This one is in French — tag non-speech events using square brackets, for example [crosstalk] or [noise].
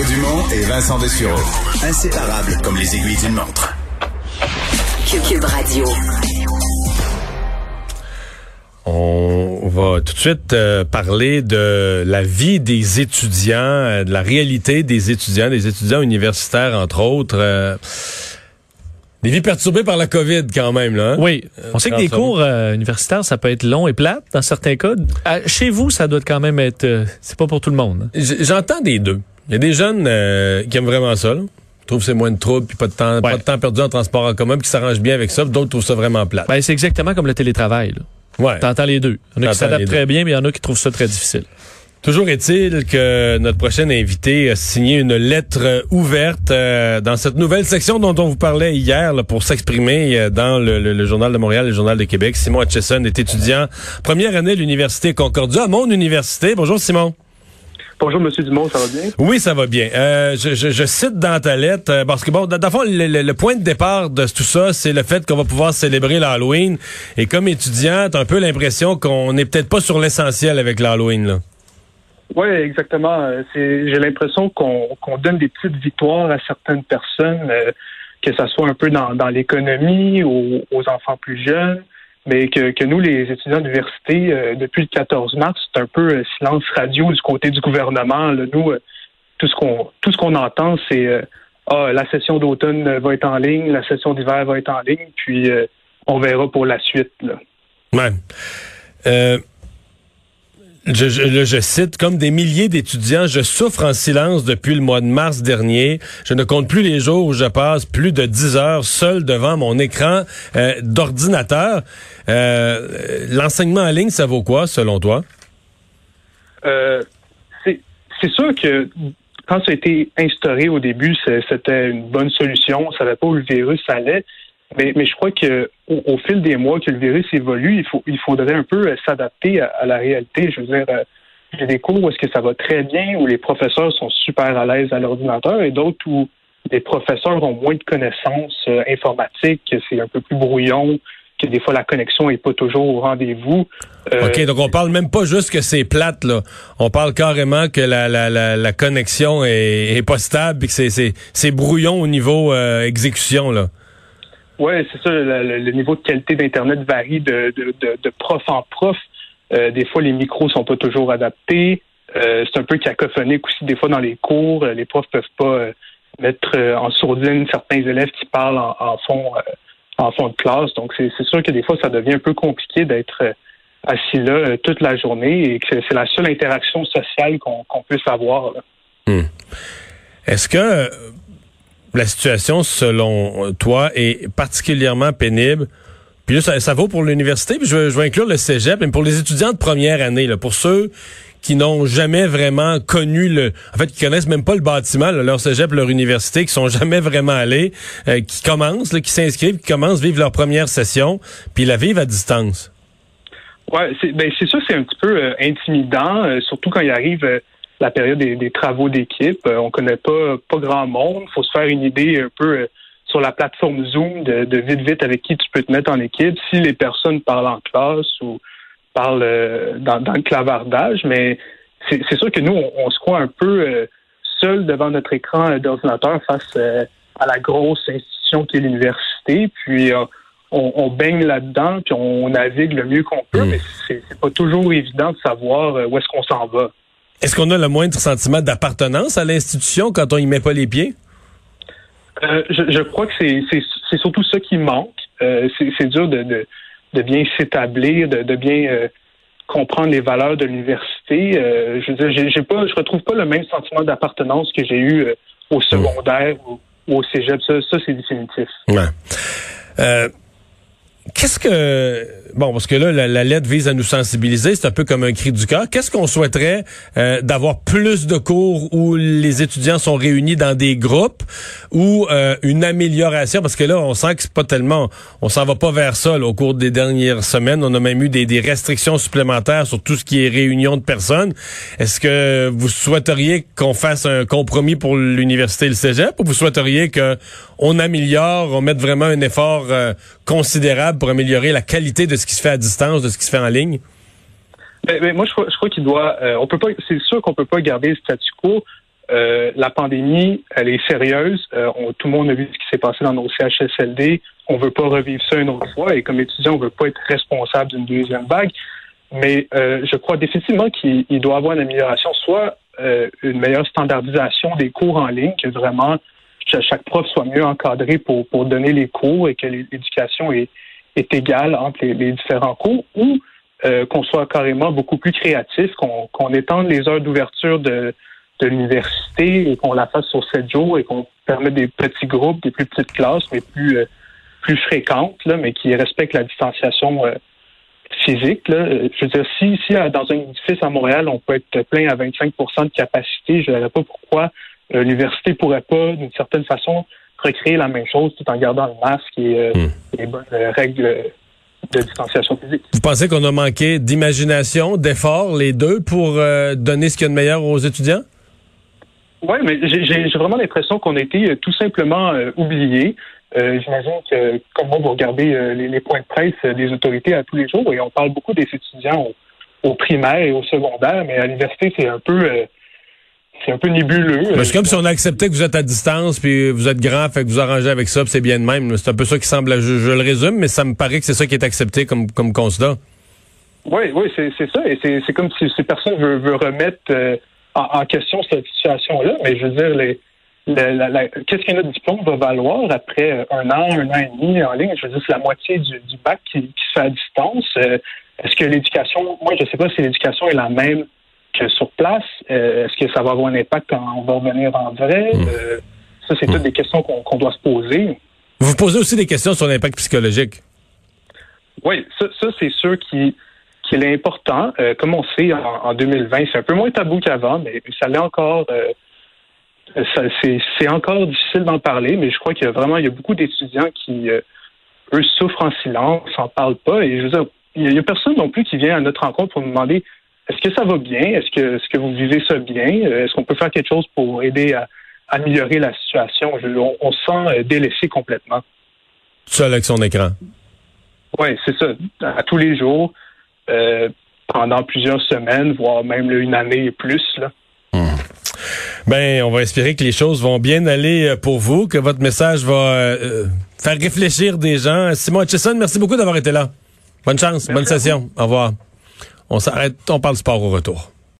Mario Dumont et Vincent Dessureau. Inséparables comme les aiguilles d'une montre. Cube Radio. On va tout de suite euh, parler de la vie des étudiants, euh, de la réalité des étudiants, des étudiants universitaires entre autres. Euh, des vies perturbées par la COVID quand même là. hein? Oui, on sait que des cours euh, universitaires ça peut être long et plate dans certains cas. À- chez vous, ça doit quand même être euh, c'est pas pour tout le monde. hein? J'entends des deux. Il y a des jeunes euh, qui aiment vraiment ça. Là. Trouvent que c'est moins de troubles, puis pas de temps, pas de temps perdu en transport en commun, puis qui s'arrangent bien avec ça. D'autres trouvent ça vraiment plate. Ben, c'est exactement comme le télétravail. là. ouais. T'entends les deux. Il y en a qui s'adaptent très bien, mais il y en a qui trouvent ça très difficile. Toujours est-il que notre prochain invité a signé une lettre ouverte euh, dans cette nouvelle section dont on vous parlait hier là, pour s'exprimer euh, dans le, le- le Journal de Montréal et le Journal de Québec. Simon Hutchison est étudiant première année à l'Université Concordia, à mon université. Bonjour Simon. Bonjour, Monsieur Dumont, ça va bien? Oui, ça va bien. Euh, je, je- je cite dans ta lettre, euh, parce que bon, dans fond, le, le- le point de départ de tout ça, c'est le fait qu'on va pouvoir célébrer l'Halloween. Et comme étudiant, t'as un peu l'impression qu'on n'est peut-être pas sur l'essentiel avec l'Halloween. là. Oui, exactement. Euh, j'ai l'impression qu'on, donne des petites victoires à certaines personnes, euh, que ça soit un peu dans, dans l'économie ou aux enfants plus jeunes, mais que, que nous, les étudiants d'université, euh, depuis le 14 mars, c'est un peu euh, silence radio du côté du gouvernement. là. Nous, euh, tout ce qu'on tout ce qu'on entend, c'est euh, ah, la session d'automne va être en ligne, la session d'hiver va être en ligne, puis euh, on verra pour la suite. Là. Ouais. Je, je, je cite, comme des milliers d'étudiants, je souffre en silence depuis le mois de mars dernier. Je ne compte plus les jours où je passe plus de 10 heures seul devant mon écran euh, d'ordinateur. Euh, L'enseignement en ligne, ça vaut quoi, selon toi? Euh, c'est sûr que quand ça a été instauré au début, c'était une bonne solution. On savait pas où le virus allait. Mais, mais je crois que au, fil des mois que le virus évolue, il, faut, il faudrait un peu euh, s'adapter à, la réalité. Je veux dire, euh, j'ai des cours où est-ce que ça va très bien, où les professeurs sont super à l'aise à l'ordinateur, et d'autres où les professeurs ont moins de connaissances euh, informatiques, que c'est un peu plus brouillon, que des fois la connexion est pas toujours au rendez-vous. Euh, OK, donc on parle même pas juste que c'est plate, là. On parle carrément que la, la, la, connexion est, pas stable et que c'est- brouillon au niveau exécution, là. Oui, c'est ça. Le, niveau de qualité d'Internet varie de, prof en prof. Euh, des fois, les micros sont pas toujours adaptés. Euh, c'est un peu cacophonique aussi. Des fois, dans les cours, euh, les profs peuvent pas mettre en sourdine certains élèves qui parlent en, fond en fond de classe. Donc, c'est sûr que des fois, ça devient un peu compliqué d'être assis là toute la journée et que c'est la seule interaction sociale qu'on puisse avoir. là. Est-ce que la situation, selon toi, est particulièrement pénible? Puis là, ça, ça vaut pour l'université, je je veux inclure le cégep, mais pour les étudiants de première année, là, pour ceux qui n'ont jamais vraiment connu le... En fait, qui connaissent même pas le bâtiment, là, leur cégep, leur université, qui sont [laughs] jamais vraiment allés, euh, qui commencent, là, qui s'inscrivent, qui commencent vivre leur première session, puis la vivent à distance. Ouais, c'est ben c'est ça, c'est un petit peu euh, intimidant, euh, surtout quand il arrive euh, la période des, des travaux d'équipe. Euh, on connaît pas pas grand monde. faut se faire une idée un peu euh, sur la plateforme Zoom de, de vite vite avec qui tu peux te mettre en équipe. Si les personnes parlent en classe ou parlent euh, dans, dans le clavardage, mais c'est sûr que nous on, on se croit un peu seul devant notre écran d'ordinateur face à la grosse institution qui est l'université. Puis on, on baigne là-dedans, puis on navigue le mieux qu'on peut, Mm. mais c'est pas toujours évident de savoir où est-ce qu'on s'en va. Est-ce qu'on a le moindre sentiment d'appartenance à l'institution quand on y met pas les pieds? Euh, je, je crois que c'est c'est- c'est surtout ça qui manque. Euh, c'est dur de, de, de bien s'établir, de, de bien euh, comprendre les valeurs de l'université. Euh, je veux dire, j'ai- j'ai pas, je retrouve pas le même sentiment d'appartenance que j'ai eu euh, au secondaire ou, ou au cégep. Ça, ça c'est définitif. Ouais. Qu'est-ce que bon parce que là la, lettre vise à nous sensibiliser, c'est un peu comme un cri du cœur. Qu'est-ce qu'on souhaiterait euh, d'avoir plus de cours où les étudiants sont réunis dans des groupes ou euh, une amélioration? Parce que là on sent que c'est pas tellement on s'en va pas vers ça au cours des dernières semaines. On a même eu des, des, restrictions supplémentaires sur tout ce qui est réunion de personnes. Est-ce que vous souhaiteriez qu'on fasse un compromis pour l'université et le cégep ou vous souhaiteriez que on améliore, on mette vraiment un effort euh, considérable pour améliorer la qualité de ce qui se fait à distance, de ce qui se fait en ligne? Ben, ben, moi, je crois, qu'il doit. Euh, on peut pas. C'est sûr qu'on peut pas garder le statu quo. Euh, la pandémie, elle est sérieuse. Euh, tout le monde a vu ce qui s'est passé dans nos CHSLD. On veut pas revivre ça une autre fois. Et comme étudiant, on veut pas être responsable d'une deuxième vague. Mais je crois définitivement qu'il doit avoir une amélioration, soit une meilleure standardisation des cours en ligne, que vraiment chaque prof soit mieux encadré pour, pour donner les cours et que l'éducation est, est égale entre les, différents cours, ou euh, qu'on soit carrément beaucoup plus créatif, qu'on étende les heures d'ouverture de, de l'université et qu'on la fasse sur sept jours et qu'on permette des petits groupes, des plus petites classes, mais plus euh, plus fréquentes, là, mais qui respectent la distanciation euh, physique. Là. Je veux dire, si, si dans un édifice à Montréal, on peut être plein à 25% de capacité, je ne verrais pas pourquoi l'université pourrait pas, d'une certaine façon, recréer la même chose tout en gardant le masque et euh, hmm. les bonnes euh, règles de distanciation physique. Vous pensez qu'on a manqué d'imagination, d'effort, les deux, pour euh, donner ce qu'il y a de meilleur aux étudiants? Oui, mais j'ai vraiment l'impression qu'on a été tout simplement oubliés. J'imagine que, comme moi, vous regardez les, points de presse des autorités à tous les jours et on parle beaucoup des étudiants au, au primaire et au secondaire, mais à l'université, c'est un peu c'est un peu nébuleux. C'est comme si on acceptait que vous êtes à distance, puis vous êtes grand, fait que vous arrangez avec ça, puis c'est bien de même. C'est un peu ça qui semble, je, je, le résume, mais ça me paraît que c'est ça qui est accepté comme, comme constat. Oui, oui, c'est ça. Et c'est comme si, si personne veut, veut remettre euh, en, question cette situation-là. Mais je veux dire, les, qu'est-ce que notre diplôme va valoir après un an, un an et demi en ligne? Je veux dire, c'est la moitié du, du bac qui, qui, se fait à distance. Euh, est-ce que l'éducation, moi, je ne sais pas si l'éducation est la même sur place. Euh, est-ce que ça va avoir un impact quand on va revenir en vrai? Hmm. Euh, ça, c'est toutes hmm. des questions qu'on doit se poser. Vous posez aussi des questions sur l'impact psychologique. Oui, ça, c'est sûr qu'il est important. Euh, comme on sait, en, 2020, c'est un peu moins tabou qu'avant, mais ça l'est encore. c'est encore difficile d'en parler, mais je crois qu'il y a vraiment il y a beaucoup d'étudiants qui, eux, souffrent en silence, s'en parlent pas. Et je veux dire, il n'y a, personne non plus qui vient à notre rencontre pour nous demander est-ce que ça va bien? Est-ce que, est-ce que vous vivez ça bien? Euh, est-ce qu'on peut faire quelque chose pour aider à améliorer la situation? on, se sent euh, délaissé complètement. Seul avec son écran. Oui, c'est ça. À tous les jours, euh, pendant plusieurs semaines, voire même une année et plus. Là. Hmm. Ben, on va espérer que les choses vont bien aller pour vous, que votre message va faire réfléchir des gens. Simon Hutchison, merci beaucoup d'avoir été là. Bonne chance, bonne session. Au revoir. On s'arrête, on parle sport au retour.